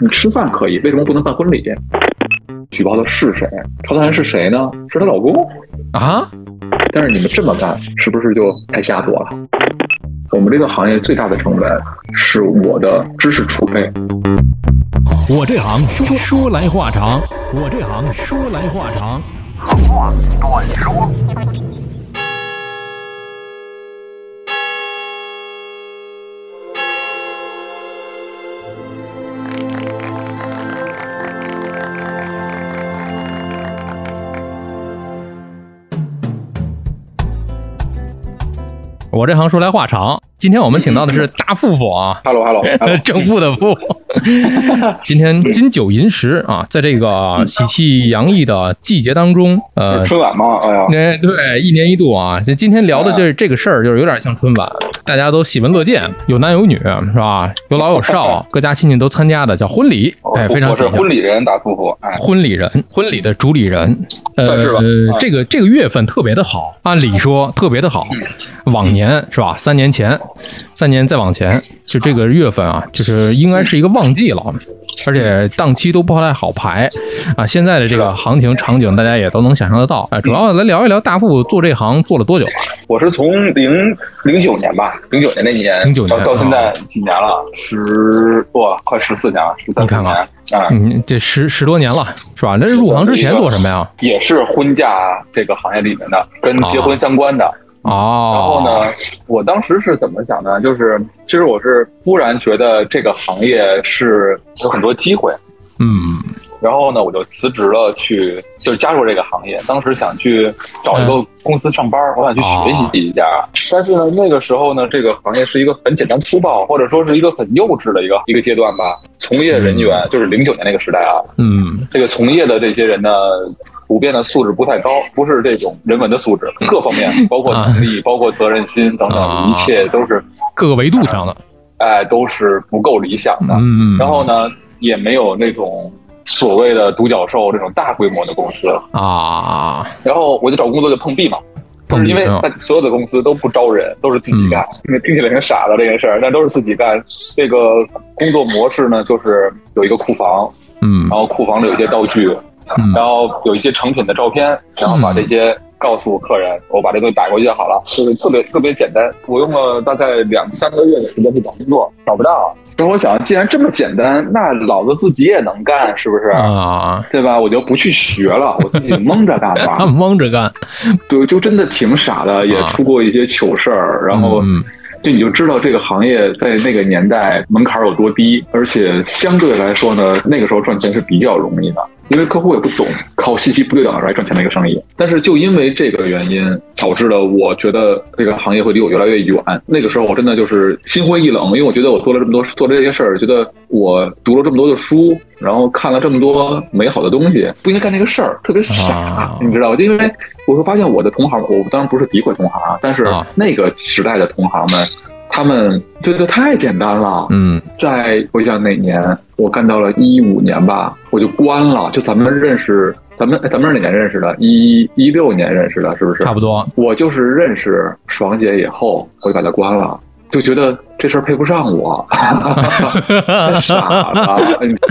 你吃饭可以，为什么不能办婚礼？举报的是谁？曹丹是谁呢？是她老公啊？但是你们这么干，是不是就太下作了？我们这个行业最大的成本是我的知识储备。我这行说说来话长，我这行说来话长。话短说。我这行说来话长。今天我们请到的是大富富啊，Hello Hello，正富的富。今天金九银十啊，在这个喜气洋溢的季节当中，呃，春晚嘛，哎呀，那对，一年一度啊。这今天聊的这这个事儿，就是有点像春晚，大家都喜闻乐见，有男有女是吧？有老有少，各家亲戚都参加的，叫婚礼。哎，非常是婚礼人，大富富，哎，婚礼人，婚礼的主理人，算是吧。这个这个月份特别的好，按理说特别的好，往年是吧？三年前。三年再往前，就这个月份啊，就是应该是一个旺季了，而且档期都不太好排啊。现在的这个行情场景，大家也都能想象得到。啊，主要来聊一聊大富做这行做了多久了？我是从零零九年吧，零九年那年，零九年到现在几年了？十哇，快十四年了，十三年啊！嗯，这十十多年了，是吧？那入行之前做什么呀？也是婚嫁这个行业里面的，跟结婚相关的。哦，然后呢？我当时是怎么想的？就是其实我是突然觉得这个行业是有很多机会，嗯，然后呢，我就辞职了，去就加入这个行业。当时想去找一个公司上班，我想去学习一下。但是呢，那个时候呢，这个行业是一个很简单粗暴，或者说是一个很幼稚的一个一个阶段吧。从业人员就是零九年那个时代啊，嗯，这个从业的这些人呢。普遍的素质不太高，不是这种人文的素质，各方面 包括能力、包括责任心等等，一切都是各个维度上的，哎，都是不够理想的。嗯，然后呢，也没有那种所谓的独角兽这种大规模的公司啊。然后我就找工作就碰壁嘛，就是因为他所有的公司都不招人，都是自己干。听起来挺傻的这件事儿，但都是自己干。这个工作模式呢，就是有一个库房，嗯，然后库房里有一些道具。然后有一些成品的照片，然后把这些告诉客人，我把这东西摆过去就好了，就是特别特别简单。我用了大概两三个月的时间去找工作，找不到。所以我想，既然这么简单，那老子自己也能干，是不是啊？对吧？我就不去学了，我自己蒙着干吧。蒙着干，对，就真的挺傻的，也出过一些糗事儿，然后。就你就知道这个行业在那个年代门槛有多低，而且相对来说呢，那个时候赚钱是比较容易的，因为客户也不懂，靠信息不对等来赚钱的一个生意。但是就因为这个原因，导致了我觉得这个行业会离我越来越远。那个时候我真的就是心灰意冷，因为我觉得我做了这么多做这些事儿，觉得我读了这么多的书，然后看了这么多美好的东西，不应该干那个事儿，特别傻，你知道吧？就因为。我会发现我的同行，我当然不是诋毁同行啊，但是那个时代的同行们，他们觉得太简单了。嗯，在回想哪年，我干到了一五年吧，我就关了。就咱们认识，咱们咱们是哪年认识的？一一六年认识的，是不是？差不多。我就是认识爽姐以后，我就把她关了。就觉得这事儿配不上我，太 傻了。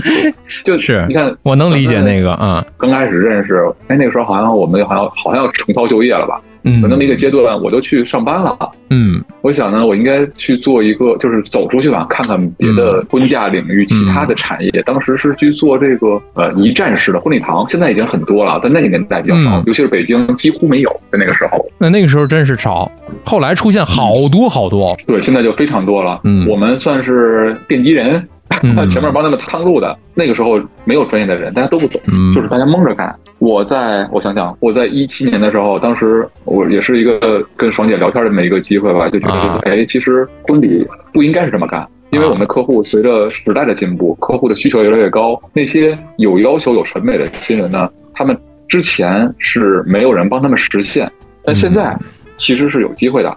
就是你看，我能理解那个啊。刚开始认识，哎，那个时候好像我们好像好像要重操旧业了吧。嗯，那么一个阶段，我都去上班了。嗯，我想呢，我应该去做一个，就是走出去吧，看看别的婚嫁领域其他的产业。当时是去做这个呃一站式的婚礼堂，现在已经很多了，但那个年代比较少，尤其是北京几乎没有，在那个时候。那那个时候真是少，后来出现好多好多。对，现在就非常多了。嗯，我们算是奠基人。前面帮他们探路的，那个时候没有专业的人，大家都不懂，就是大家蒙着干。我在我想想，我在一七年的时候，当时我也是一个跟爽姐聊天的这么一个机会吧，就觉得就是哎，其实婚礼不应该是这么干，因为我们的客户随着时代的进步，客户的需求越来越高，那些有要求、有审美的新人呢，他们之前是没有人帮他们实现，但现在其实是有机会的，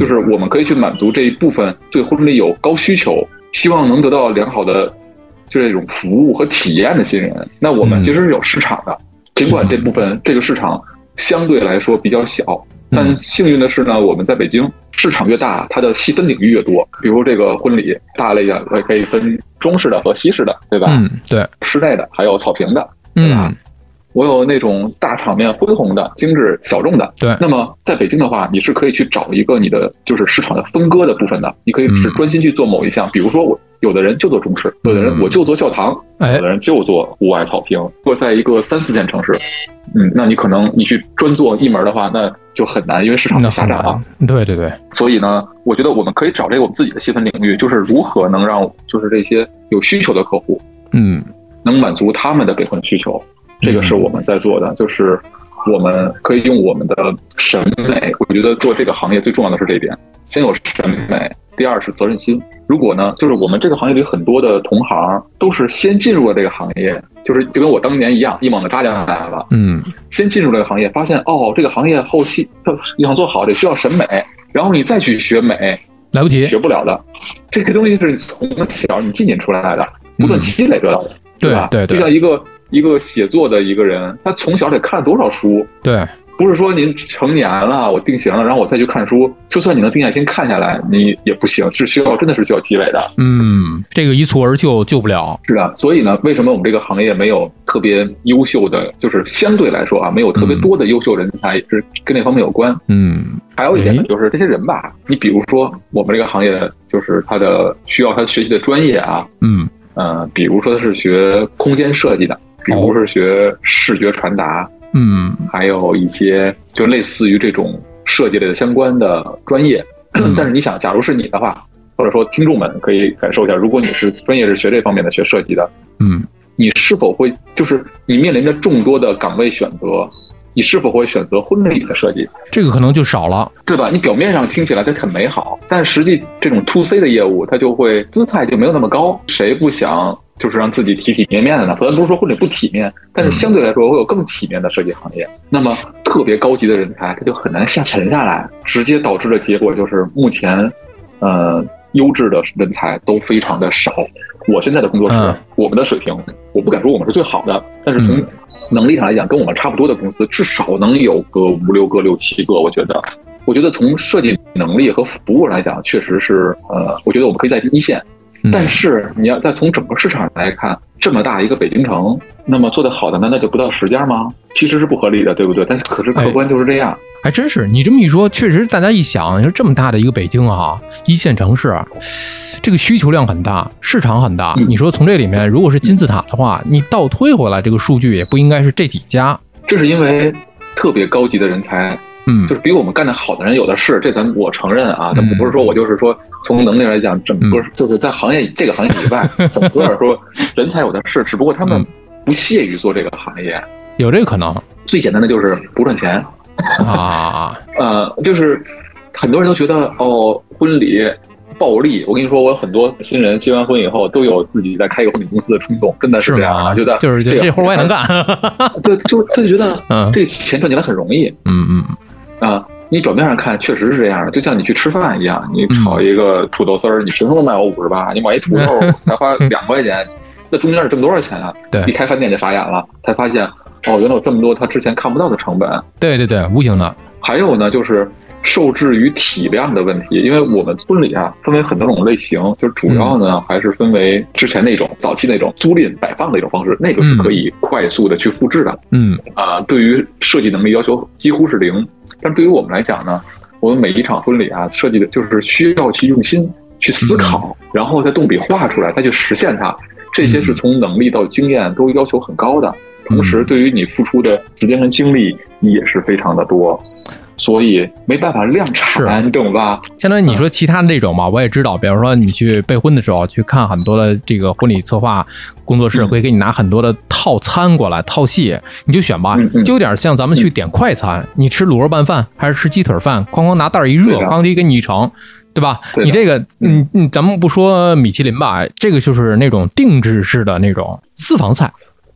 就是我们可以去满足这一部分对婚礼有高需求。希望能得到良好的这种服务和体验的新人，那我们其实是有市场的。尽管这部分这个市场相对来说比较小，但幸运的是呢，我们在北京市场越大，它的细分领域越多。比如这个婚礼，大类的可以分中式的和西式的，对吧？嗯，对，室内的还有草坪的，对吧？嗯我有那种大场面、恢宏的、精致小众的。对。那么在北京的话，你是可以去找一个你的就是市场的分割的部分的，你可以是嗯。专心去做某一项，比如说我有的人就做中式，有的人嗯。我就做教堂，哎。有的人就做户外草坪。如果在一个三四线城市，嗯，那你可能你去专做一门的话，那就很难，因为市场那很太狭窄了。对对对，所以呢，我觉得我们可以找这个我们自己的细分领域，就是如何能让就是这些有需求的客户嗯。能满足他们的备婚需求，这个是我们在做的，就是我们可以用我们的审美，我觉得做这个行业最重要的是这一点，先有审美，第二是责任心。如果呢，就是我们这个行业里很多的同行都是先进入了这个行业，就是就跟我当年一样，一猛子扎进来了，嗯先进入这个行业，发现哦，这个行业后期要想做好得需要审美，然后你再去学美，来不及。学不了的。这个东西是你从小你进进出来的，不断积累得到的，吧？对对对就像一个一个写作的一个人，他从小得看了多少书，对，不是说您成年了，我定型了，然后我再去看书，就算你能定下心看下来，你也不行，是需要真的是需要积累的。嗯，这个一蹴而就救不了。是的，所以呢，为什么我们这个行业没有特别优秀的，就是相对来说啊，没有特别多的优秀人才，也是跟那方面有关。嗯还有一点呢哎，就是这些人吧，你比如说我们这个行业，就是他的需要他学习的专业啊，嗯呃，比如说他是学空间设计的，比如是学视觉传达，嗯还有一些就类似于这种设计类的相关的专业。嗯但是你想，假如是你的话，或者说听众们可以感受一下，如果你是专业是学这方面的，学设计的，嗯你是否会就是你面临着众多的岗位选择，你是否会选择婚礼的设计？这个可能就少了。对吧？你表面上听起来它很美好，但实际这种 to C 的业务，它就会姿态就没有那么高。谁不想就是让自己体体面面的呢？咱不是说婚礼不体面，但是相对来说会有更体面的设计行业。那么特别高级的人才，他就很难下沉下来，直接导致的结果就是目前，呃，优质的人才都非常的少。我现在的工作室，嗯我们的水平，我不敢说我们是最好的，但是从嗯能力上来讲，跟我们差不多的公司，至少能有个五六个、六七个。我觉得，我觉得从设计能力和服务来讲，确实是呃，我觉得我们可以在一线。嗯但是你要再从整个市场来看，这么大一个北京城，那么做得好的难道就不到十家吗？其实是不合理的，对不对？但是可是客观就是这样。还真是，你这么一说，确实大家一想，你说这么大的一个北京啊，一线城市，这个需求量很大，市场很大。嗯你说从这里面，如果是金字塔的话，你倒推回来，这个数据也不应该是这几家。这是因为特别高级的人才嗯就是比我们干得好的人有的是，这咱我承认啊，嗯但不是说我就是说从能力来讲，整个就是在行业 这个行业以外，整个说人才有的是，只不过他们嗯不屑于做这个行业。有这个可能最简单的就是不赚钱，啊。呃，就是很多人都觉得哦，婚礼暴利。我跟你说，我有很多新人结完婚以后都有自己在开一个婚礼公司的冲动，真的是吗？这样啊，觉得就是这这活我也能干。干。对，就他就觉得嗯这钱赚起来很容易。嗯嗯啊，你表面上看确实是这样的，就像你去吃饭一样，你嗯炒一个土豆丝儿，你凭什么卖我五十八？你买一土豆才花两块钱，那中间是挣多少钱啊？对一开饭店就傻眼了，才发现哦，原来有这么多他之前看不到的成本。对对对，无形的。还有呢，就是受制于体量的问题，因为我们村里啊分为很多种类型，就是主要呢、还是分为之前那种早期那种租赁摆放的一种方式，那个是可以快速的去复制的。嗯啊、对于设计能力要求几乎是零。但对于我们来讲呢，我们每一场婚礼啊，设计的就是需要去用心去思考，然后再动笔画出来，再去实现它。这些是从能力到经验都要求很高的，同时对于你付出的时间跟精力也是非常的多，所以没办法量产，你懂吧？相当于你说其他的这种嘛，我也知道，比如说你去备婚的时候，去看很多的这个婚礼策划工作室，嗯。会给你拿很多的套餐过来套系，你就选吧就有点像咱们去点快餐，你吃卤肉拌饭还是吃鸡腿饭，哐哐拿袋儿一热，对的咣叽给你一盛。对吧？你这个，嗯。嗯，咱们不说米其林吧，这个就是那种定制式的那种私房菜。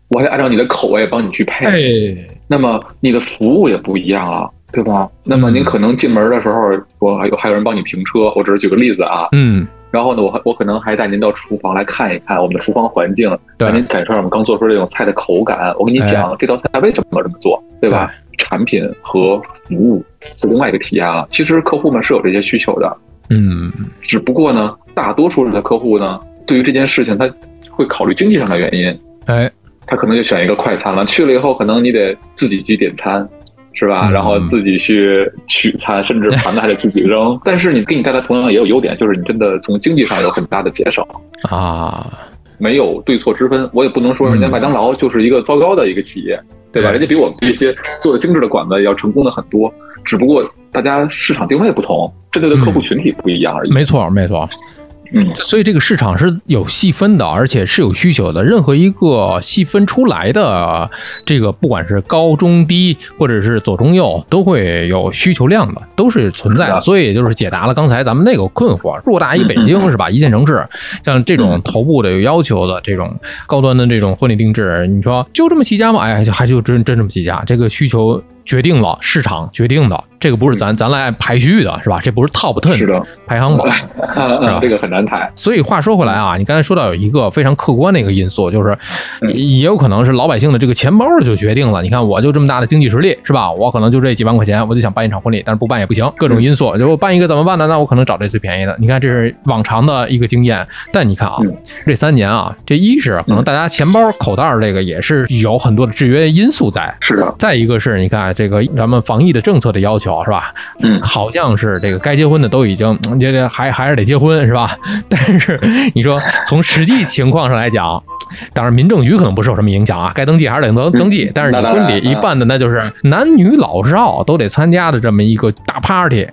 我还按照你的口味帮你去配，哎，那么你的服务也不一样了，对吧？那么您可能进门的时候，我还有还有人帮你评车，我只是举个例子啊。嗯，然后呢，我还我可能还带您到厨房来看一看我们的厨房环境，对让您感受我们刚做出这种菜的口感。我跟你讲，这道菜为什么要这么做？对吧？产品和服务是另外一个体验了。其实客户们是有这些需求的，嗯，只不过呢，大多数的客户呢，对于这件事情他会考虑经济上的原因，哎，他可能就选一个快餐了。去了以后，可能你得自己去点餐，是吧？嗯然后自己去取餐，甚至盘子还得自己扔。但是你给你带来同样也有优点，就是你真的从经济上有很大的节省。啊，没有对错之分，我也不能说人家嗯麦当劳就是一个糟糕的一个企业，对吧？人家比我们这些做的精致的馆子要成功的很多，只不过大家市场定位不同，针对的客户群体不一样而已。没错没错。嗯，所以这个市场是有细分的，而且是有需求的。任何一个细分出来的这个，不管是高中低或者是左中右，都会有需求量的，都是存在的。所以也就是解答了刚才咱们那个困惑：偌大一北嗯京是吧？一线城市，像这种头部的有要求的这种高端的这种婚礼定制，你说就这么几家吗？哎，还就真真这么几家，这个需求。决定了市场决定的，这个不是咱咱来排序的，是吧？这不是 top ten 的，排行榜。啊是吧啊，这个很难谈。所以话说回来啊，你刚才说到有一个非常客观的一个因素，就是嗯也有可能是老百姓的这个钱包就决定了。你看，我就这么大的经济实力，是吧？我可能就这几万块钱，我就想办一场婚礼，但是不办也不行，各种因素。就我办一个怎么办呢？那我可能找这最便宜的。你看，这是往常的一个经验。但你看啊嗯，这三年啊，这一是可能大家钱包口袋这个也是有很多的制约因素在。是的，再一个是你看这个咱们防疫的政策的要求是吧？嗯好像是这个该结婚的都已经嗯这这还还是得结婚是吧？但是你说从实际情况上来讲，当然民政局可能不受什么影响啊，该登记还是得登登记。但是你婚礼一办的那就是男女老少都得参加的这么一个大 party。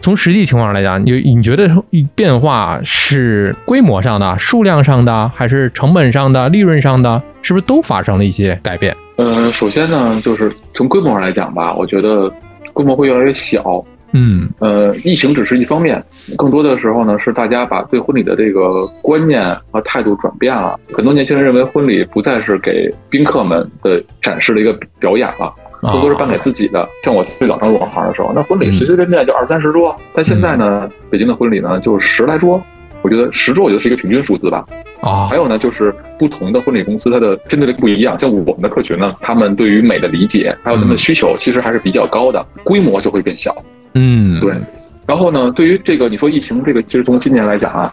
从实际情况上来讲，你你觉得变化是规模上的、数量上的，还是成本上的、利润上的，是不是都发生了。一些改变？呃，首先呢，就是从规模上来讲吧，我觉得规模会越来越小。嗯呃，疫情只是一方面，更多的时候呢，是大家把对婚礼的这个观念和态度转变了。很多年轻人认为婚礼不再是给宾客们的展示的一个表演了，啊更多是办给自己的。像我最早刚入行的时候，那婚礼随随便便就二三十桌，但现在呢，北京的婚礼呢就十来桌。我觉得十桌，我觉得是一个平均数字吧。啊还有呢，就是不同的婚礼公司，它的针对的不一样。像我们的客群呢，他们对于美的理解，还有他们的需求，其实还是比较高的，规模就会变小。嗯对，然后呢，对于这个你说疫情这个，其实从今年来讲啊，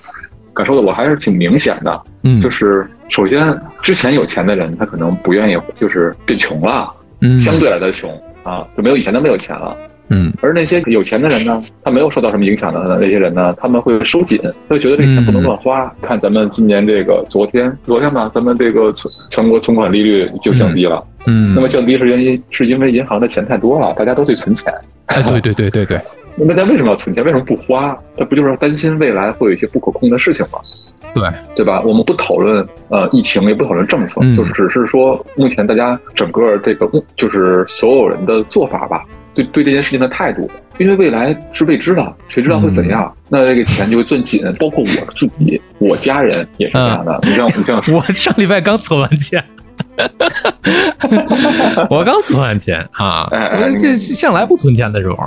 感受的我还是挺明显的。嗯就是首先之前有钱的人，他可能不愿意就是变穷了，嗯相对来的穷啊，就没有以前那么有钱了。嗯而那些有钱的人呢，他没有受到什么影响的那些人呢，他们会收紧，他会觉得这个钱不能乱花。看咱们今年这个昨天昨天吧，咱们这个存全国存款利率就降低了。嗯，那么降低是原因是因为银行的钱太多了，大家都去存钱。哎，对对对对对，那大家为什么要存钱？为什么不花？这不就是担心未来会有一些不可控的事情吗？对对吧？我们不讨论呃疫情，也不讨论政策，嗯就只是说目前大家整个这个就是所有人的做法吧，对对这件事情的态度，因为未来是未知的，谁知道会怎样？那这个钱就会攥紧，包括我自己，我家人也是这样的。你像你像 我上礼拜刚存完钱，我刚存完钱啊，哎这向来不存钱的时候，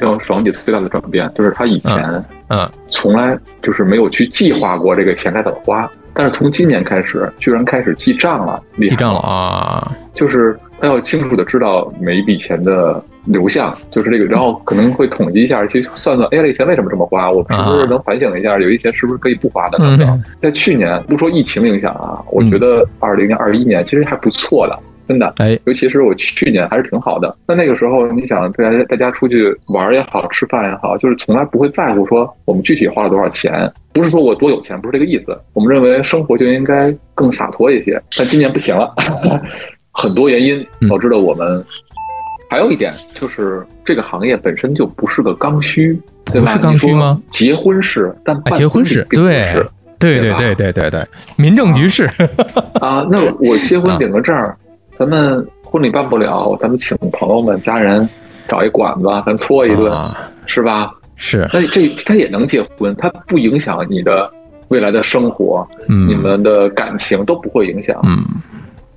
像爽姐最大的转变，就是她以前嗯从来就是没有去计划过这个钱该怎么花，但是从今年开始，居然开始记账了，记账了啊，就是他要清楚的知道每一笔钱的流向，就是这个，然后可能会统计一下，去算算，哎呀，这钱为什么这么花？我是不是能反省一下，有一些是不是可以不花的等等。嗯在去年，不说疫情影响啊，我觉得二零二一年其实还不错的，真的。哎，尤其是我去年还是挺好的。那那个时候，你想大家大家出去玩也好，吃饭也好，就是从来不会在乎说我们具体花了多少钱，不是说我多有钱，不是这个意思。我们认为生活就应该更洒脱一些，但今年不行了，很多原因导致了我们。还有一点就是，这个行业本身就不是个刚需，对吧？不是刚需吗？结婚是，但哎，办结婚是是并不对是对对对对对对，民政局是，啊，那我结婚 领个证儿，咱们婚礼办不了，咱们请朋友们、家人找一馆子，咱搓一顿，啊是吧？是，那这他也能结婚，他不影响你的未来的生活，嗯你们的感情都不会影响。嗯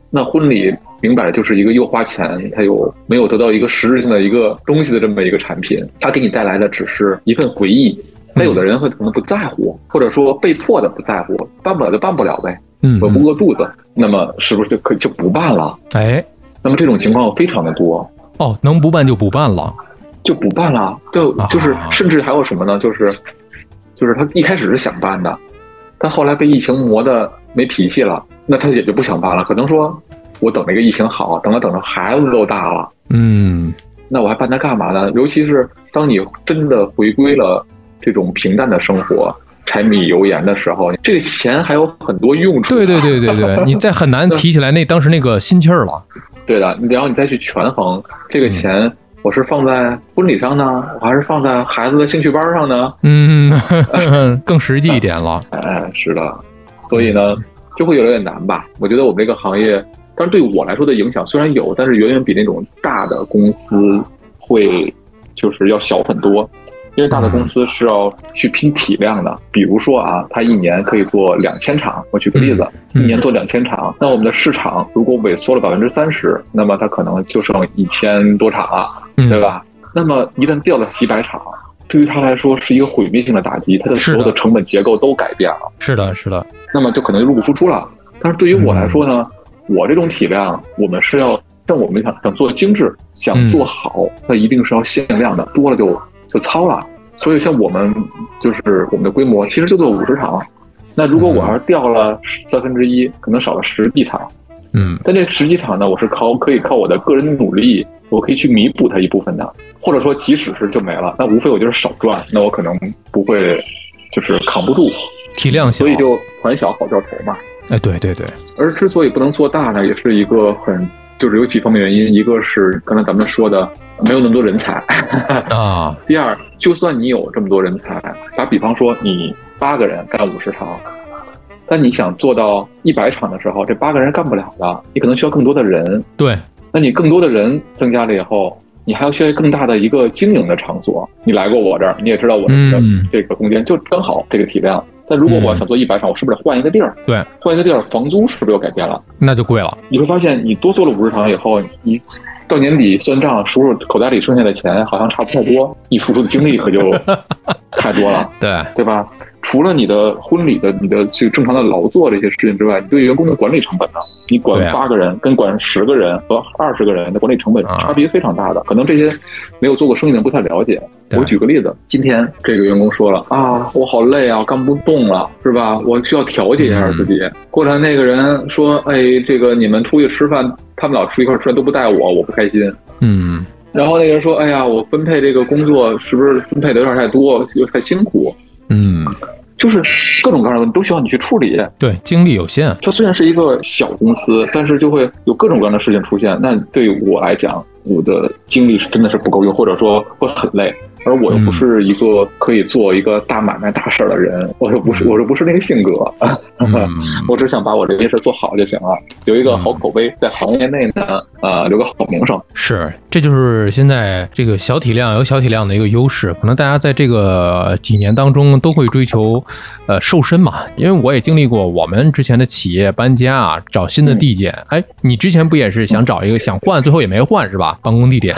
那婚礼明摆着就是一个又花钱，他又没有得到一个实质性的一个东西的这么一个产品，他给你带来的只是一份回忆。那有的人会可能不在乎，或者说被迫的不在乎，办不了就办不了呗，嗯，我不饿肚子，那么是不是就可以就不办了？哎，那么这种情况非常的多，哦，能不办就不办了，就不办了。就就是啊甚至还有什么呢？就是就是他一开始是想办的，但后来被疫情磨的没脾气了，那他也就不想办了。可能说我等这个疫情好，等着等着孩子都大了。嗯，那我还办它干嘛呢？尤其是当你真的回归了这种平淡的生活、柴米油盐的时候，这个钱还有很多用处。对对对对对，你再很难 提起来那当时那个心气儿了。对的，然后你再去权衡这个钱，我是放在婚礼上呢，我还是放在孩子的兴趣班上呢？嗯，更实际一点了。哎，是的，所以呢，就会越来越难吧？我觉得我们这个行业，当然对我来说的影响虽然有，但是远远比那种大的公司会就是要小很多。因为大的公司是要去拼体量的，比如说啊，它一年可以做两千场。我举个例子，嗯一年做两千场，那我们的市场如果萎缩了百分之三十，那么它可能就剩一千多场了，嗯对吧？那么一旦掉了几百场，对于他来说是一个毁灭性的打击，他的所有的成本结构都改变了。是的，是的，那么就可能入不敷出了。但是对于我来说呢，我这种体量，我们是要像我们想想做精致，想做好，那一定是要限量的，多了就就糙了。所以像我们就是我们的规模，其实就做五十场。那如果我要是掉了三分之一，可能少了十地场，嗯。但这十几场呢，我是靠可以靠我的个人努力，我可以去弥补它一部分的，或者说即使是就没了，那无非我就是少赚，那我可能不会就是扛不住，体量小。所以，就团小好掉头嘛。哎，对对对，而之所以不能做大呢，也是一个很就是有几方面原因，一个是刚才咱们说的没有那么多人才，啊，第二，就算你有这么多人才，打比方说你八个人干五十场，但你想做到一百场的时候，这八个人干不了的，你可能需要更多的人。对，那你更多的人增加了以后，你还要需要更大的一个经营的场所。你来过我这儿，你也知道我的嗯这个空间就刚好这个体量。但如果我要想做一百场，我是不是得换一个地儿？对，换一个地儿，房租是不是又改变了？那就贵了。你会发现，你多做了五十场以后，你到年底算账，数数口袋里剩下的钱，好像差不太多，你付出的精力可就 太多了，对，对吧？除了你的婚礼的、你的这个正常的劳作这些事情之外，你对员工的管理成本呢？你管八个人跟管十个人和二十个人的管理成本啊差别非常大的，可能这些没有做过生意的人不太了解。我举个例子，今天这个员工说了啊，我好累啊，干不动了，是吧？我需要调节一下自己。过来那个人说，哎，这个你们出去吃饭，他们老出一块儿吃饭都不带我，我不开心。嗯，然后那个人说，哎呀，我分配这个工作是不是分配的有点太多，又太辛苦？嗯，就是各种各样的问题都需要你去处理。对，精力有限。它虽然是一个小公司，但是就会有各种各样的事情出现。那对于我来讲，我的精力是真的是不够用，或者说会很累。而我又不是一个可以做一个大买卖大事儿的人，我又不是，我又不是那个性格。嗯，我只想把我这件事做好就行了，留一个好口碑，在行业内呢，呃，留个好名声。是，这就是现在这个小体量有小体量的一个优势。可能大家在这个几年当中都会追求，呃，瘦身嘛。因为我也经历过我们之前的企业搬家啊，找新的地点。哎，你之前不也是想找一个想换，最后也没换是吧？办公地点。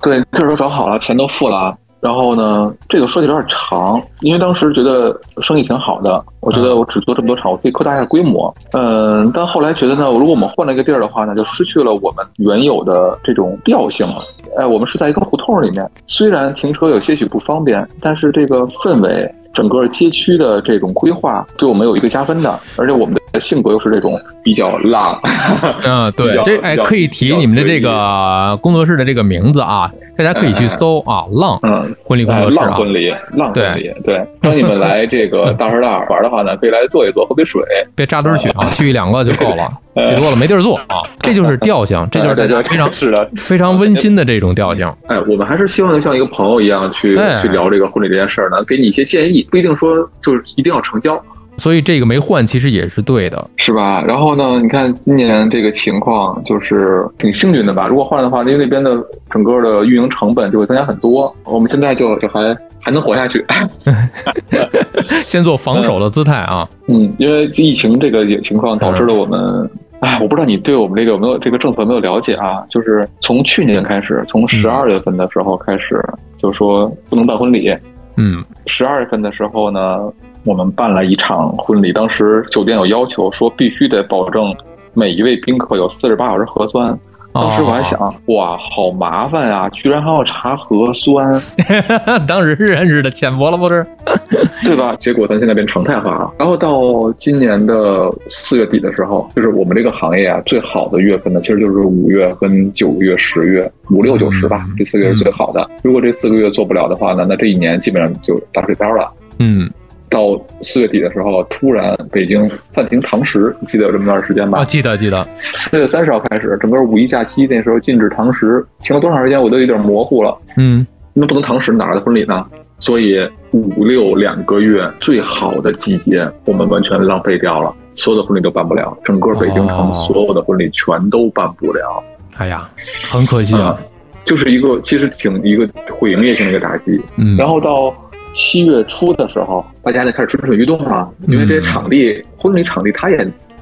对，这时候找好了，钱都付了。然后呢，这个说起来有点长，因为当时觉得生意挺好的，我觉得我只做这么多场，我可以扩大一下规模。嗯，但后来觉得呢，如果我们换了一个地儿的话呢，就失去了我们原有的这种调性了。哎，我们是在一个胡同里面，虽然停车有些许不方便，但是这个氛围。整个街区的这种规划对我们有一个加分的，而且我们的性格又是这种比较浪。嗯，对，这哎可以提你们的这个工作室的这个名字啊，大家可以去搜啊，浪嗯婚礼工作室啊，浪婚礼，浪婚礼，对。当你们来这个 大石大耳玩的话呢，可以来坐一坐，喝杯水，别扎堆去啊，去一两个就够了，去多了没地儿坐啊。这就是调性，这就是大家非常是的非常温馨的这种调性。哎，我们还是希望能像一个朋友一样去去聊这个婚礼这件事儿呢，给你一些建议。不一定说就是一定要成交，所以这个没换其实也是对的，是吧？然后呢，你看今年这个情况就是挺幸运的吧？如果换了的话，因为那边的整个的运营成本就会增加很多。我们现在就就还还能活下去，先做防守的姿态啊。嗯，因为疫情这个情况导致了我们，哎，我不知道你对我们这个有没有这个政策有没有了解啊？就是从去年开始，从十二月份的时候开始，就说不能办婚礼。嗯，十二月份的时候呢，我们办了一场婚礼，当时酒店有要求说必须得保证每一位宾客有四十八小时核酸，当时我还想，哇，好麻烦呀，居然还要查核酸，当时认识的浅薄了不是？对吧？结果咱现在变常态化了。然后到今年的四月底的时候，就是我们这个行业啊，最好的月份呢，其实就是五月跟九月、十月，五六九十吧，这四个月是最好的。如果这四个月做不了的话呢，那这一年基本上就打水漂了。嗯。到四月底的时候，突然北京暂停堂食，你记得有这么段时间吧？啊，记得记得。四月三十号开始，整个五一假期那时候禁止堂食，停了多长时间我都有点模糊了。嗯，那不能堂食，哪来的婚礼呢？所以五六两个月最好的季节，我们完全浪费掉了，所有的婚礼都办不了，整个北京城所有的婚礼全都办不了。哎呀，很可惜啊，就是一个其实挺一个毁营业性的一个打击。嗯，然后到。七月初的时候，大家就开始蠢蠢欲动了，因为这些场地、婚礼场地，他也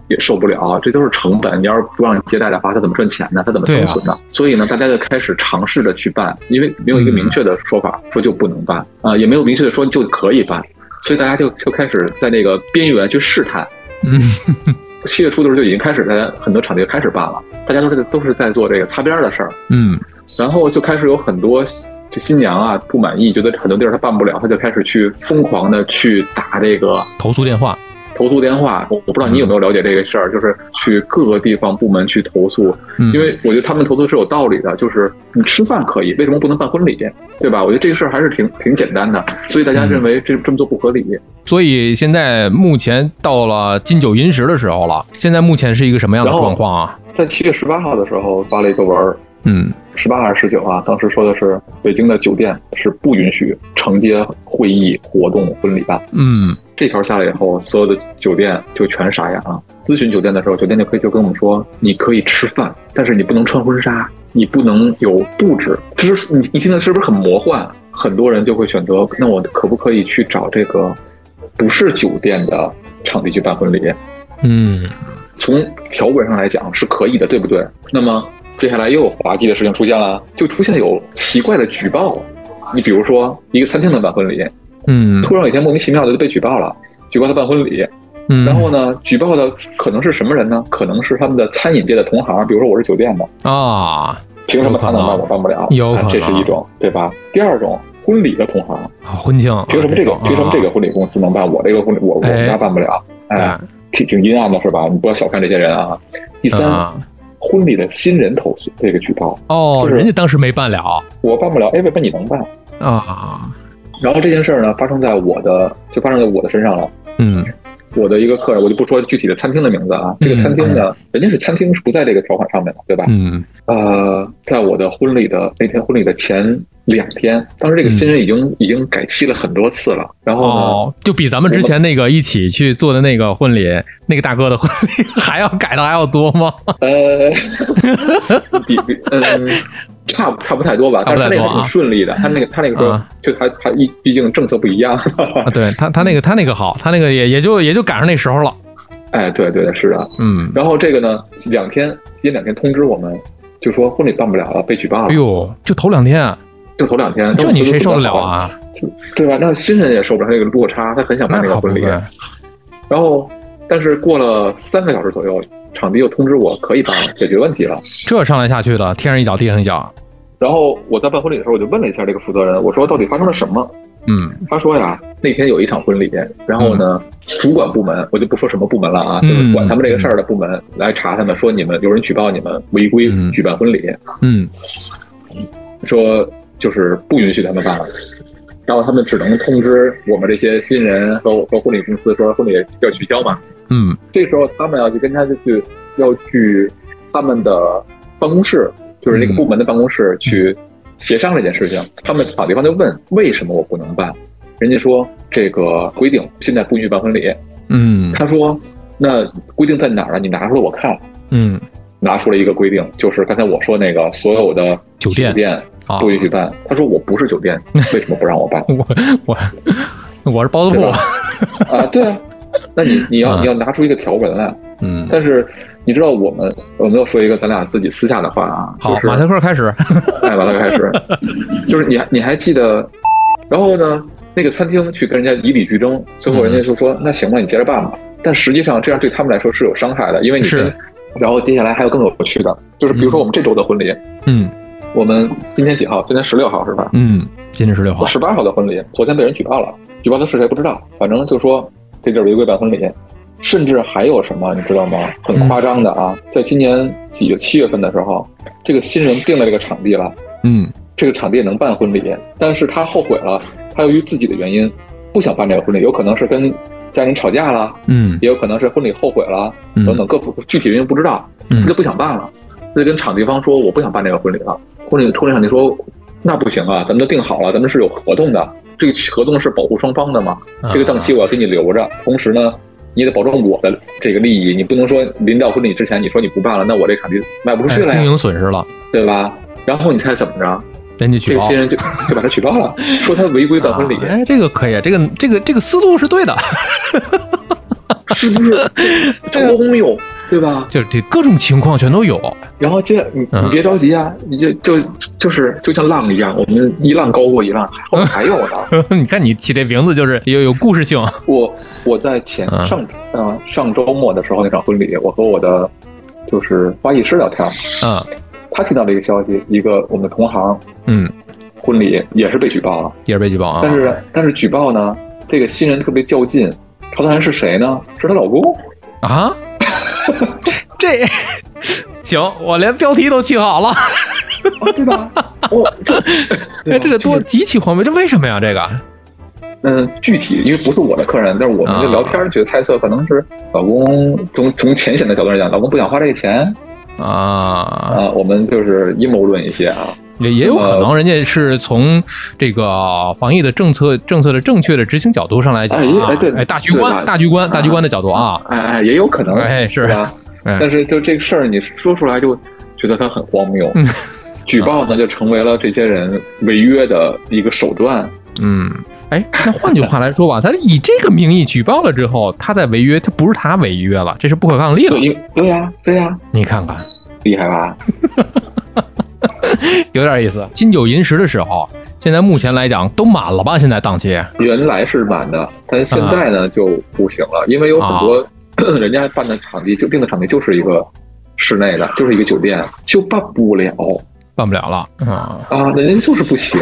也受不了，这都是成本。你要是不让接待的话，他怎么赚钱呢？他怎么生存呢？所以呢，大家就开始尝试着去办，因为没有一个明确的说法说就不能办啊，也没有明确的说就可以办，所以大家就就开始在那个边缘去试探。嗯，七月初的时候就已经开始大家很多场地开始办了，大家都是都是在做这个擦边的事儿。嗯，然后就开始有很多。就新娘啊不满意，觉得很多地儿她办不了，她就开始去疯狂的去打这个投诉电话。投诉电话，我我不知道你有没有了解这个事儿，就是去各个地方部门去投诉，因为我觉得他们投诉是有道理的，就是你吃饭可以，为什么不能办婚礼，对吧？我觉得这个事儿还是挺挺简单的，所以大家认为这这么做不合理。所以现在目前到了金九银十的时候了，现在目前是一个什么样的状况啊？在七月十八号的时候发了一个文儿。嗯，十八还是十九啊？当时说的是北京的酒店是不允许承接会议、活动、婚礼的。嗯，这条下来以后，所有的酒店就全傻眼了。咨询酒店的时候，酒店就可以就跟我们说，你可以吃饭，但是你不能穿婚纱，你不能有布置。就是你你听的是不是很魔幻？很多人就会选择，那我可不可以去找这个不是酒店的场地去办婚礼？嗯，从条文上来讲是可以的，对不对？那么。接下来又有滑稽的事情出现了，就出现有奇怪的举报。你比如说，一个餐厅能办婚礼，嗯，突然有一天莫名其妙的就被举报了，举报他办婚礼。嗯，然后呢，举报的可能是什么人呢？可能是他们的餐饮界的同行，比如说我是酒店的啊，凭什么他能办我办不了？有可能，这是一种，对吧？第二种，婚礼的同行，婚庆，凭什么这个凭什么这个婚礼公司能办我这个婚礼，我我们家办不了？哎，挺挺阴暗的是吧？你不要小看这些人啊。第三。婚礼的新人投诉这个举报哦，人家当时没办了，我办不了，哎，为什么你能办啊？然后这件事儿呢，发生在我的，就发生在我的身上了。嗯，我的一个客人，我就不说具体的餐厅的名字啊。这个餐厅呢，人家是餐厅是不在这个条款上面的，对吧？嗯，呃，在我的婚礼的那天婚礼的前。两天，当时这个新人已经已经改期了很多次了，然后呢，就比咱们之前那个一起去做的那个婚礼，那个大哥的婚礼还要改的还要多吗？呃，比比嗯，差差不太多吧，但是他那个挺顺利的，他那个他那个时候就还还一毕竟政策不一样，对他他那个他那个好，他那个也也就也就赶上那时候了。哎，对对的，是的，嗯，然后这个呢，两天提前两天通知我们，就说婚礼办不了了，被举报了。哎呦，就头两天。就头两天，这你谁受得了啊？对吧？那新人也受不了那个落差，他很想办那个婚礼。然后，但是过了三个小时左右，场地又通知我可以办了，解决问题了。这上来下去的，天上一脚地上一脚。然后我在办婚礼的时候，我就问了一下这个负责人，我说到底发生了什么？嗯，他说呀，那天有一场婚礼，然后呢，主管部门我就不说什么部门了啊，就是管他们这个事儿的部门来查他们，说你们有人举报你们违规举办婚礼。嗯，说。就是不允许他们办了，然后他们只能通知我们这些新人和和婚礼公司说婚礼要取消嘛。嗯，这时候他们要去跟他就去要去他们的办公室，就是那个部门的办公室去协商这件事情。他们场地方就问为什么我不能办，人家说这个规定现在不允许办婚礼。嗯，他说那规定在哪儿啊？你拿出来我看。嗯，拿出了一个规定，就是刚才我说那个所有的酒店。不允许办。他说我不是酒店，为什么不让我办？我我我是包子铺啊，对啊。那你你要你要拿出一个条文来。嗯。但是你知道我们我们要说一个咱俩自己私下的话啊。好，马赛克开始。哎，马赛克开始。就是你你还记得？然后呢，那个餐厅去跟人家以理据争，最后人家就说那行吧，你接着办吧。但实际上这样对他们来说是有伤害的，因为你是然后接下来还有更有趣的，就是比如说我们这周的婚礼，嗯我们今天几号？今天十六号是吧？嗯，今天十六号，十八号的婚礼，昨天被人举报了，举报的是谁不知道，反正就说这地儿违规办婚礼，甚至还有什么你知道吗？很夸张的啊，在今年几月七月份的时候，这个新人定了这个场地了，嗯。这个场地也能办婚礼，但是他后悔了，他由于自己的原因不想办这个婚礼，有可能是跟家人吵架了，嗯。也有可能是婚礼后悔了，嗯。等等各具体原因不知道，嗯他就不想办了，他就跟场地方说我不想办这个婚礼了。婚礼婚礼场地说那不行啊，咱们都定好了，咱们是有合同的，这个合同是保护双方的嘛，啊这个档期我要给你留着，同时呢。你也得保证我的这个利益，你不能说临到婚礼之前你说你不办了，那我这场地卖不出去了，哎经营损失了，对吧？然后你猜怎么着？人家举报这个新。人就 就把他举报了，说他违规办婚礼，啊哎，这个可以，这个这个这个思路是对的，是不是荒谬？对吧？就是这各种情况全都有。然后接你嗯你别着急啊，你就就就是就像浪一样，我们一浪高过一浪，后面还有呢。你看你起这名字就是有有故事性。我我在前嗯上呃上周末的时候那场婚礼，我和我的就是花艺师聊天，嗯他听到了一个消息，一个我们的同行嗯，婚礼也是被举报了，也是被举报啊。但是但是举报呢，这个新人特别较劲，朝的人是谁呢？是她老公。啊，这 行，我连标题都起好了。啊对吧？我这，哎，这得多极其荒谬，这为什么呀？这个嗯，具体因为不是我的客人，但是我们就聊天儿觉得猜测，可能是老公从从浅显的角度来讲，老公不想花这个钱啊，啊。我们就是阴谋论一些啊，也也有可能人家是从这个防疫的政策政策的正确的执行角度上来讲啊，哎哎对哎，大局观，大局观，大局观的角度啊，哎哎，也有可能，哎是是吧？哎但是就这个事儿，你说出来就觉得它很荒谬嗯。举报呢，就成为了这些人违约的一个手段。嗯，哎，那换句话来说吧，他以这个名义举报了之后，他在违约，他不是他违约了，这是不可抗力了对呀，对呀，你看看，厉害吧？有点意思。金九银十的时候，现在目前来讲都满了吧？现在档期原来是满的，但现在呢就不行了，因为有很多 人家办的场地就定的场地就是一个室内的，就是一个酒店，就办不了办不了了啊、啊，人家就是不行。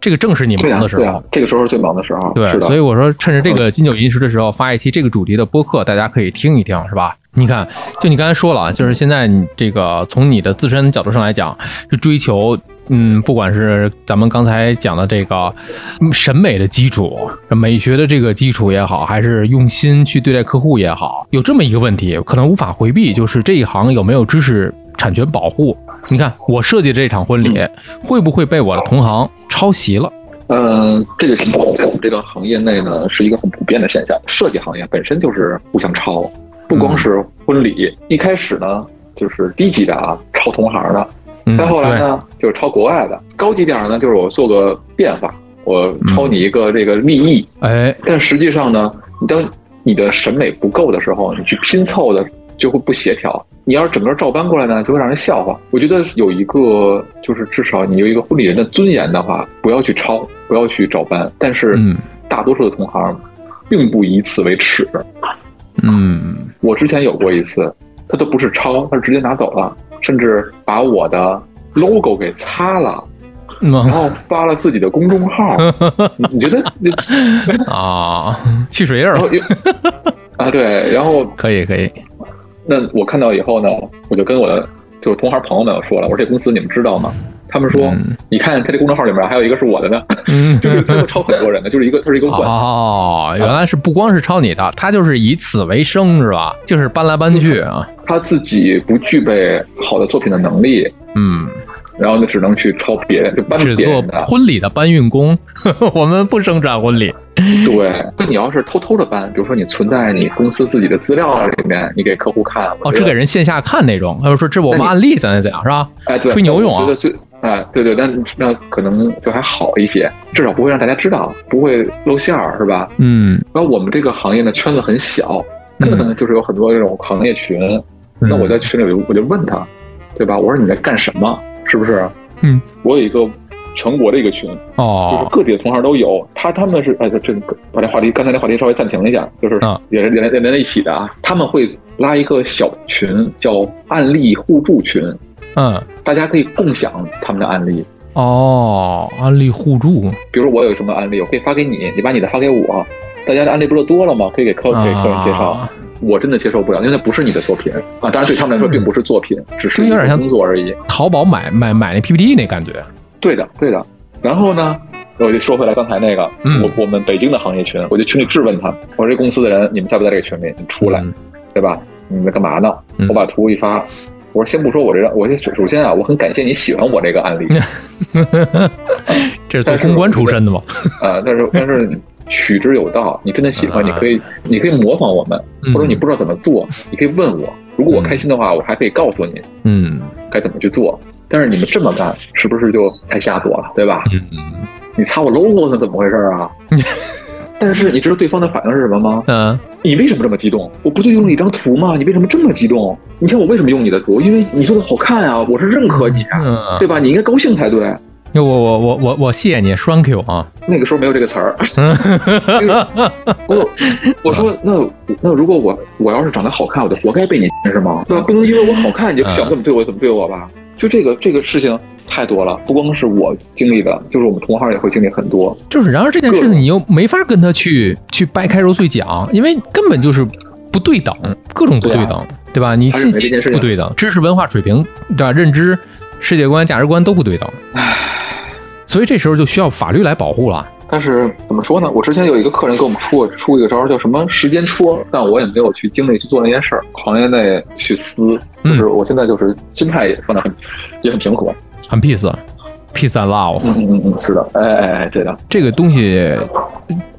这个正是你，忙的时候。对啊，这个时候是最忙的时候。对所以我说趁着这个金九银十的时候发一期这个主题的播客，大家可以听一听，是吧？你看，就你刚才说了，啊就是现在你这个从你的自身角度上来讲，是追求。嗯，不管是咱们刚才讲的这个嗯审美的基础、美学的这个基础也好，还是用心去对待客户也好，有这么一个问题，可能无法回避，就是这一行有没有知识产权保护？你看，我设计这场婚礼，会不会被我的同行抄袭了？嗯，这个情况在我们这个行业内呢，是一个很普遍的现象。设计行业本身就是互相抄，不光是婚礼，一开始呢就是低级的啊，抄同行的，嗯，再后来对，呢就是抄国外的，高级点儿呢就是我做个变化，我抄你一个这个利益，哎，但实际上呢，你当你的审美不够的时候，你去拼凑的就会不协调。你要是整个照搬过来呢，就会让人笑话。我觉得有一个就是至少你有一个婚礼人的尊严的话，不要去抄，不要去照搬。但是嗯大多数的同行并不以此为耻。嗯，我之前有过一次，他都不是抄，他是直接拿走了，甚至把我的 logo 给擦了，然嗯后发了自己的公众号。你 你觉得那 啊，去水印儿啊对，然后可以可以，那我看到以后呢，我就跟我的就同行朋友们说了，我说这公司你们知道吗？他们说，嗯你看他这公众号里面还有一个是我的呢，嗯，就是他会抄很多人的，就是一个他是一个混。哦，原来是不光是抄你的，他就是以此为生是吧？就是搬来搬去啊，他自己不具备好的作品的能力，嗯，然后就只能去抄别人，就搬只做别人的。婚礼的搬运工，我们不生产婚礼，对，那你要是偷偷的搬，比如说你存在你公司自己的资料里面，你给客户看，哦，只给人线下看那种，他就说这是我们案例，怎样怎样是吧？哎，对，吹牛用啊我觉得最哎，对对，但那可能就还好一些，至少不会让大家知道，不会露馅儿，是吧？嗯，然后我们这个行业呢圈子很小，嗯就是有很多这种行业群。那我在群里我就我就问他，对吧？我说你在干什么？是不是？嗯，我有一个全国的一个群，哦就是哦，各地的同行都有。他他们是哎，这这把这话题刚才那话题稍微暂停一下，就是啊也是连连连在一起的啊。他们会拉一个小群，叫案例互助群，嗯，大家可以共享他们的案例。哦，案例互助，比如我有什么案例，我可以发给你，你把你的发给我，大家的案例不就多了吗？可以给客给客人介绍。啊我真的接受不了，因为那不是你的作品啊。当然对他们来说并不是作品，只是有点像工作而已。淘宝买买买那 PPT 那感觉，对的，对的。然后呢，我就说回来刚才那个，嗯我我们北京的行业群，我就群里质问他，我说这公司的人你们在不在这个群里？你出来，嗯对吧？你们在干嘛呢？嗯我把图一发，我说先不说我这个，我先首首先啊，我很感谢你喜欢我这个案例，这是在公关出身的吗？啊，但是 但是取之有道，你真的喜欢，啊你可以你可以模仿我们，嗯或者你不知道怎么做，你可以问我，如果我开心的话，我还可以告诉你嗯该怎么去做。但是你们这么干，是不是就太下作了，对吧？嗯你擦我 logo 那怎么回事啊？但是你知道对方的反应是什么吗？嗯你为什么这么激动？我不就用了一张图吗？你为什么这么激动？你看我为什么用你的图？因为你做的好看啊，我是认可你啊，嗯，对吧？你应该高兴才对。我我我我我谢谢你，thank you 啊，那个时候没有这个词儿，我我说那那如果我我要是长得好看，我就活该被你是吗？对吧？不能因为我好看你就想怎么对我怎么对我吧？就这个这个事情太多了，不光是我经历的，就是我们同行也会经历很多。就是然而这件事情你又没法跟他去去掰开揉碎讲，因为根本就是不对等，各种不对等，对吧？你信息不对等，知识文化水平对吧？认知、世界观、价值观都不对等，所以这时候就需要法律来保护了。但是怎么说呢？我之前有一个客人给我们出过出一个招儿，叫什么时间戳，但我也没有去精力去做那件事儿。行业内去撕，就是我现在就是心态也放得很也很平和。很 peace，peace and love，嗯嗯嗯，是的，哎哎哎，对的，这个东西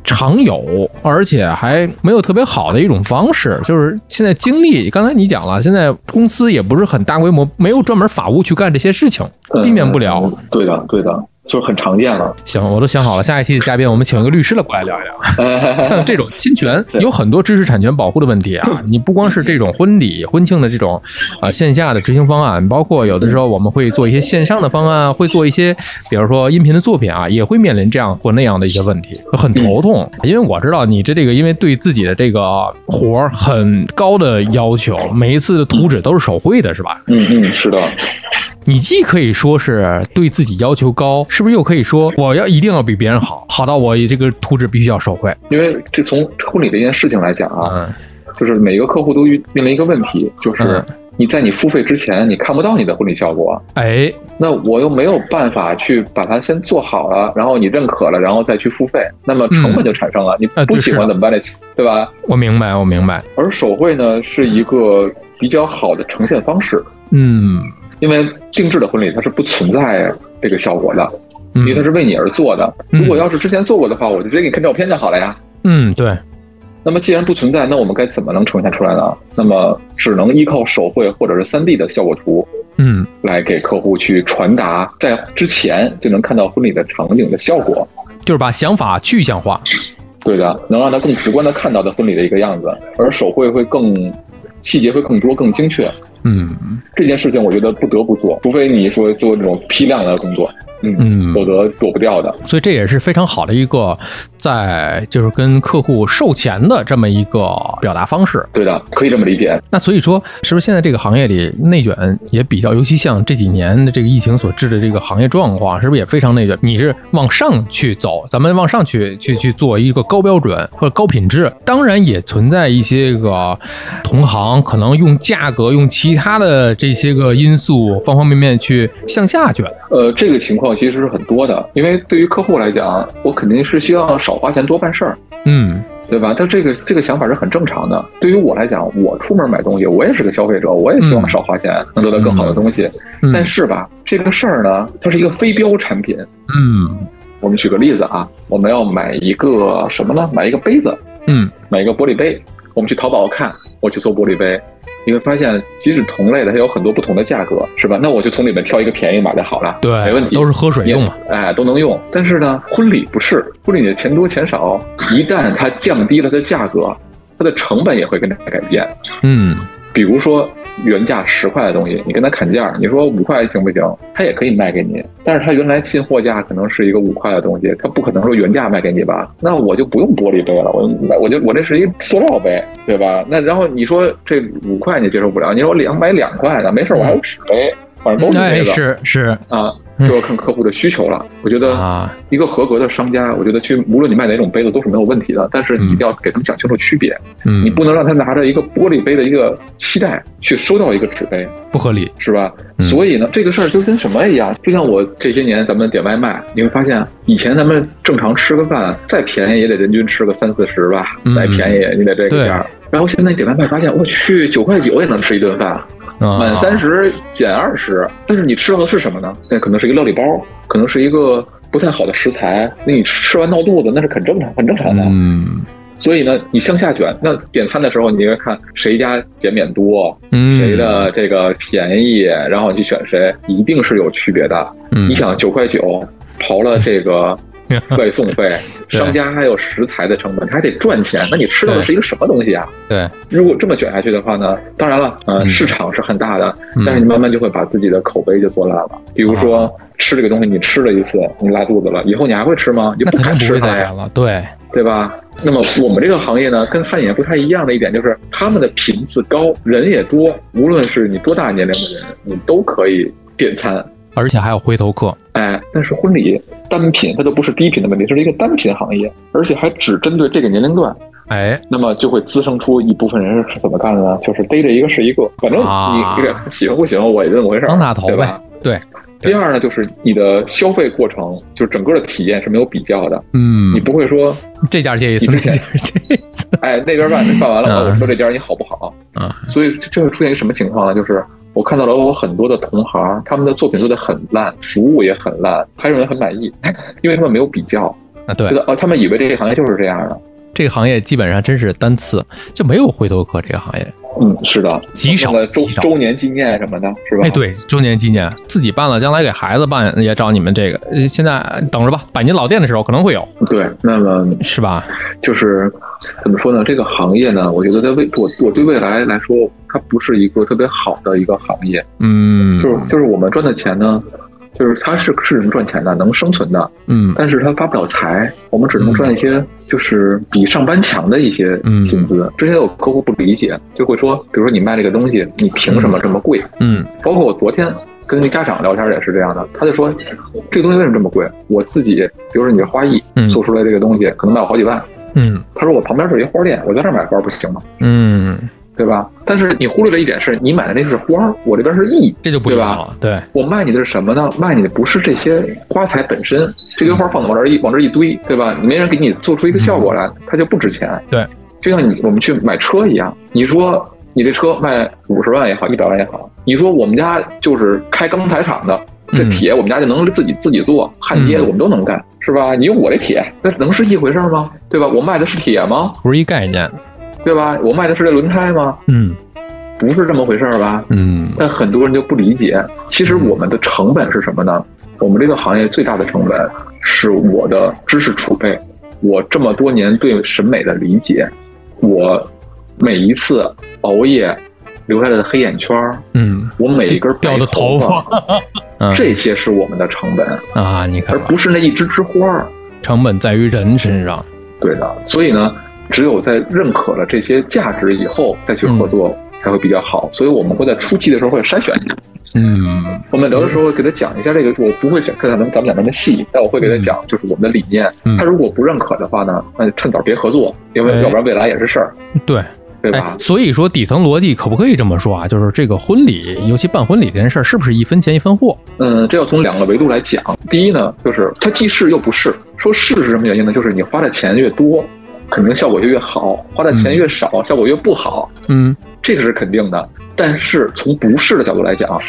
常有，而且还没有特别好的一种方式，就是现在经历，刚才你讲了，现在公司也不是很大规模，没有专门法务去干这些事情，嗯避免不了。嗯对的，对的，就是很常见了。行，我都想好了，下一期的嘉宾我们请一个律师来过来聊一聊。哎 像这种侵权有很多知识产权保护的问题啊，你不光是这种婚礼、婚庆的这种啊、线下的执行方案，包括有的时候我们会做一些线上的方案，会做一些比如说音频的作品啊，也会面临这样或那样的一些问题，很头痛。因为我知道你这这个，因为对自己的这个活儿很高的要求，每一次的图纸都是手绘的，是吧？嗯嗯，是的，你既可以说是对自己要求高，是不是又可以说我要一定要比别人好，好到我这个图纸必须要手绘？因为这从婚礼这件事情来讲啊，嗯就是每个客户都遇面临一个问题，就是嗯你在你付费之前，你看不到你的婚礼效果，哎，那我又没有办法去把它先做好了，然后你认可了，然后再去付费，那么成本就产生了。你不喜欢怎么办呢？对吧？我明白，我明白。而手绘呢是一个比较好的呈现方式，嗯因为定制的婚礼它是不存在这个效果的，因为它嗯是为你而做的。嗯如果要是之前做过的话，我就直接给你看照片就好了呀。嗯，对，那么既然不存在，那我们该怎么能呈现出来呢？那么只能依靠手绘或者是三 D 的效果图嗯来给客户去传达，在之前就能看到婚礼的场景的效果。就是把想法具象化。对的，能让他更直观的看到的婚礼的一个样子，而手绘会更细节会更多、更精确。嗯这件事情我觉得不得不做，除非你说做这种批量的工作，嗯，嗯，否则躲不掉的。所以这也是非常好的一个在就是跟客户售前的这么一个表达方式。对的，可以这么理解。那所以说，是不是现在这个行业里内卷也比较，尤其像这几年的这个疫情所致的这个行业状况，是不是也非常内卷？你是往上去走，咱们往上去去去做一个高标准或者高品质，当然也存在一些个同行可能用价格、用其他的这些个因素方方面面去向下卷。呃，这个情况其实是很多的，因为对于客户来讲，我肯定是希望少花钱多办事儿。嗯对吧？但这个这个想法是很正常的。对于我来讲，我出门买东西，我也是个消费者，我也希望少花钱，能得到更好的东西。嗯但是吧，这个事儿呢，它是一个非标产品。嗯我们举个例子啊，我们要买一个什么呢？买一个杯子，嗯买一个玻璃杯。我们去淘宝看，我去搜玻璃杯，你会发现，即使同类的，它有很多不同的价格，是吧？那我就从里面挑一个便宜买就好了，对，没问题，都是喝水用嘛。哎，都能用。但是呢，婚礼不是，婚礼你的钱多钱少，一旦它降低了它的价格，它的成本也会跟着改变。嗯比如说原价十块的东西，你跟他砍价，你说五块行不行？他也可以卖给你，但是他原来进货价可能是一个五块的东西，他不可能说原价卖给你吧？那我就不用玻璃杯了，我我就我这是一塑料杯，对吧？那然后你说这五块你接受不了，你说我两买两块的，没事，我还有纸杯，反正都是哎，这个是是，啊。就要看客户的需求了。我觉得啊，一个合格的商家，我觉得去无论你卖哪种杯子都是没有问题的，但是你一定要给他们讲清楚区别，嗯，你不能让他拿着一个玻璃杯的一个期待去收到一个纸杯，不合理。是吧？嗯所以呢，这个事儿就跟什么一样，就像我这些年咱们点外卖，你会发现以前咱们正常吃个饭，再便宜也得人均吃个三四十吧，嗯再便宜你得这个价儿。然后现在你点外卖发现，我去九块九也能吃一顿饭，啊满三十减二十，但是你吃到的是什么呢？那可能是一个料理包，可能是一个不太好的食材，那你吃完闹肚子那是很正常，很正常的。嗯所以呢，你向下卷，那点餐的时候，你应该看谁家减免多，嗯，谁的这个便宜，然后你去选谁，一定是有区别的。嗯？你想九块九，刨了这个 外送费，商家还有食材的成本，他还得赚钱，那你吃到的是一个什么东西啊？对，如果这么卷下去的话呢，当然了，呃，嗯市场是很大的，嗯但是你慢慢就会把自己的口碑就做烂了。比如说吃这个东西，你吃了一次，你拉肚子了，以后你还会吃吗？你就不敢吃它了。对，对吧？那么我们这个行业呢，跟餐饮业不太一样的一点就是，他们的频次高，人也多，无论是你多大年龄的人，你都可以点餐。而且还有回头客。哎，但是婚礼单品它都不是低频的问题，这是一个单品行业，而且还只针对这个年龄段，哎，那么就会滋生出一部分人是怎么干的呢？就是逮着一个是一个，反正啊你这个喜欢不喜欢我也就那么回事儿，当大头呗对吧？对，第二呢，就是你的消费过程，就是整个的体验是没有比较的，嗯你，不会说，这家介意次，那家借一次。哎，那边办办完了，我说这家你好不好？啊所以这这会出现一个什么情况呢？就是我看到了我很多的同行，他们的作品做的很烂，服务也很烂，还有人很满意，因为他们没有比较，啊，对觉，得哦，他们以为这个行业就是这样的。这个行业基本上真是单次，就没有回头客。这个行业，嗯，是的，极少周周年纪念什么的，是吧？哎，对，周年纪念自己办了，将来给孩子办也找你们这个。呃现在等着吧，百年老店的时候可能会有，对，那么是吧？就是怎么说呢？这个行业呢，我觉得在未我我对未来来说，它不是一个特别好的一个行业。嗯，就是就是我们赚的钱呢，就是它是是能赚钱的，能生存的，嗯但是它发不了财，我们只能赚一些就是比上班强的一些嗯薪资。之前有客户不理解，就会说，比如说你卖这个东西，你凭什么这么贵？嗯包括我昨天跟那家长聊天也是这样的，他就说这个东西为什么这么贵？我自己，比如说你这花艺嗯做出来这个东西，可能卖我好几万。嗯他说我旁边是一花店，我在这儿买花不行吗？嗯，对吧？但是你忽略了一点是，你买的那是花儿，我这边是艺，这就不一样了。对，我卖你的是什么呢？卖你的不是这些花材本身，这堆花放往这儿一往这儿一堆，对吧？你没人给你做出一个效果来，它就不值钱。对，就像你我们去买车一样，你说你这车卖五十万也好，一百万也好，你说我们家就是开钢材厂的，这嗯铁我们家就能自己自己做，焊接嗯我们都能干，是吧？你用我这铁，那能是一回事吗？对吧？我卖的是铁吗？不是一概念。对吧？我卖的是这轮胎吗？嗯。不是这么回事儿吧？嗯。但很多人就不理解，其实我们的成本是什么呢？我们这个行业最大的成本是我的知识储备，我这么多年对审美的理解，我每一次熬夜留下来的黑眼圈儿，嗯，我每一根掉的头发，嗯。这些是我们的成本，啊，你看，而不是那一枝枝花儿。成本在于人身上。对的，所以呢，只有在认可了这些价值以后，再去合作才会比较好。所以我们会在初期的时候会筛选一下。嗯我们聊的时候给他讲一下这个，我不会讲跟咱们咱们讲那么细，但我会给他讲，就是我们的理念。嗯他如果不认可的话呢，那就趁早别合作，因为哎要不然未来也是事儿，对。哎对吧，？所以说底层逻辑可不可以这么说啊？就是这个婚礼，尤其办婚礼这件事儿，是不是一分钱一分货？嗯，这要从两个维度来讲。第一呢，就是它既是又不是。说是是什么原因呢？就是你花的钱越多，肯定效果就越好；花的钱越少，效果越不好。嗯这个是肯定的。但是从不是的角度来讲，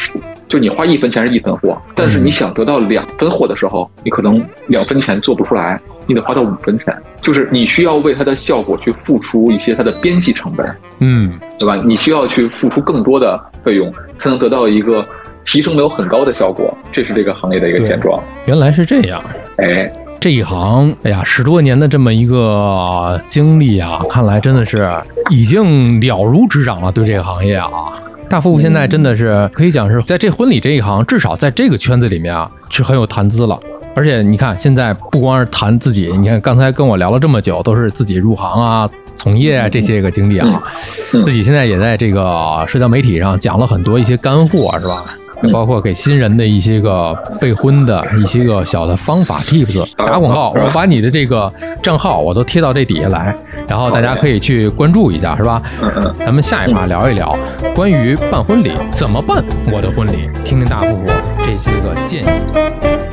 就你花一分钱是一分货，但是你想得到两分货的时候，你可能两分钱做不出来，你得花到五分钱，就是你需要为它的效果去付出一些它的边际成本，嗯对吧？你需要去付出更多的费用，才能得到一个提升没有很高的效果，这是这个行业的一个现状。原来是这样。哎，这一行，哎呀，十多年的这么一个经历啊，看来真的是已经了如指掌了。对这个行业啊，大夫妇现在真的是可以讲是在这婚礼这一行，至少在这个圈子里面啊，是很有谈资了。而且你看，现在不光是谈自己，你看刚才跟我聊了这么久，都是自己入行啊、从业啊这些个经历啊，自己现在也在这个社交媒体上讲了很多一些干货，是吧？包括给新人的一些个备婚的一些个小的方法 tips，打广告，我把你的这个账号我都贴到这底下来，然后大家可以去关注一下，是吧？咱们下一趴聊一聊关于办婚礼怎么办我的婚礼，听听大富婆这些个建议。